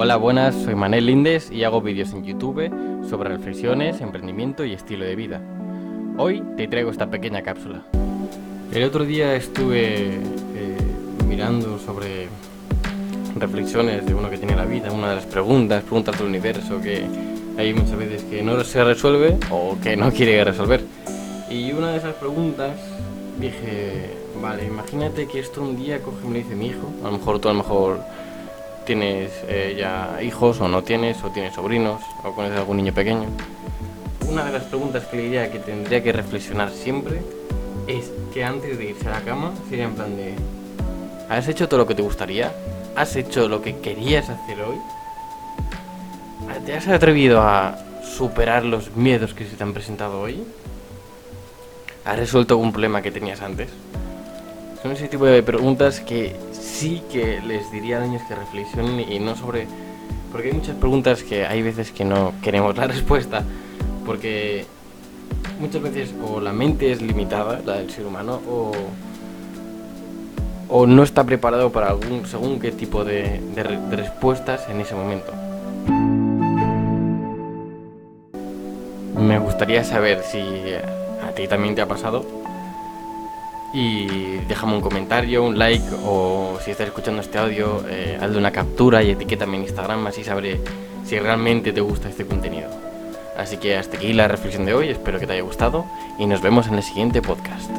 Hola, buenas, soy Manel Lindes y hago vídeos en YouTube sobre reflexiones, emprendimiento y estilo de vida. Hoy te traigo esta pequeña cápsula. El otro día estuve eh, mirando sobre reflexiones de uno que tiene la vida, una de las preguntas, preguntas del universo que hay muchas veces que no se resuelve o que no quiere resolver. Y una de esas preguntas dije, vale, imagínate que esto un día coge y me dice mi hijo, a lo mejor tú a lo mejor tienes eh, ya hijos o no tienes, o tienes sobrinos, o conoces algún niño pequeño. Una de las preguntas que le diría que tendría que reflexionar siempre es que antes de irse a la cama sería en plan de, ¿has hecho todo lo que te gustaría? ¿Has hecho lo que querías hacer hoy? ¿Te has atrevido a superar los miedos que se te han presentado hoy? ¿Has resuelto algún problema que tenías antes? Son ese tipo de preguntas que sí que les diría a niños que reflexionen y no sobre... Porque hay muchas preguntas que hay veces que no queremos la respuesta, porque muchas veces o la mente es limitada, la del ser humano, o, o no está preparado para algún según qué tipo de, respuestas en ese momento. Me gustaría saber si a ti también te ha pasado y déjame un comentario, un like o si estás escuchando este audio, eh, hazle una captura y etiquétame en Instagram, así sabré si realmente te gusta este contenido. Así que hasta aquí la reflexión de hoy, espero que te haya gustado y nos vemos en el siguiente podcast.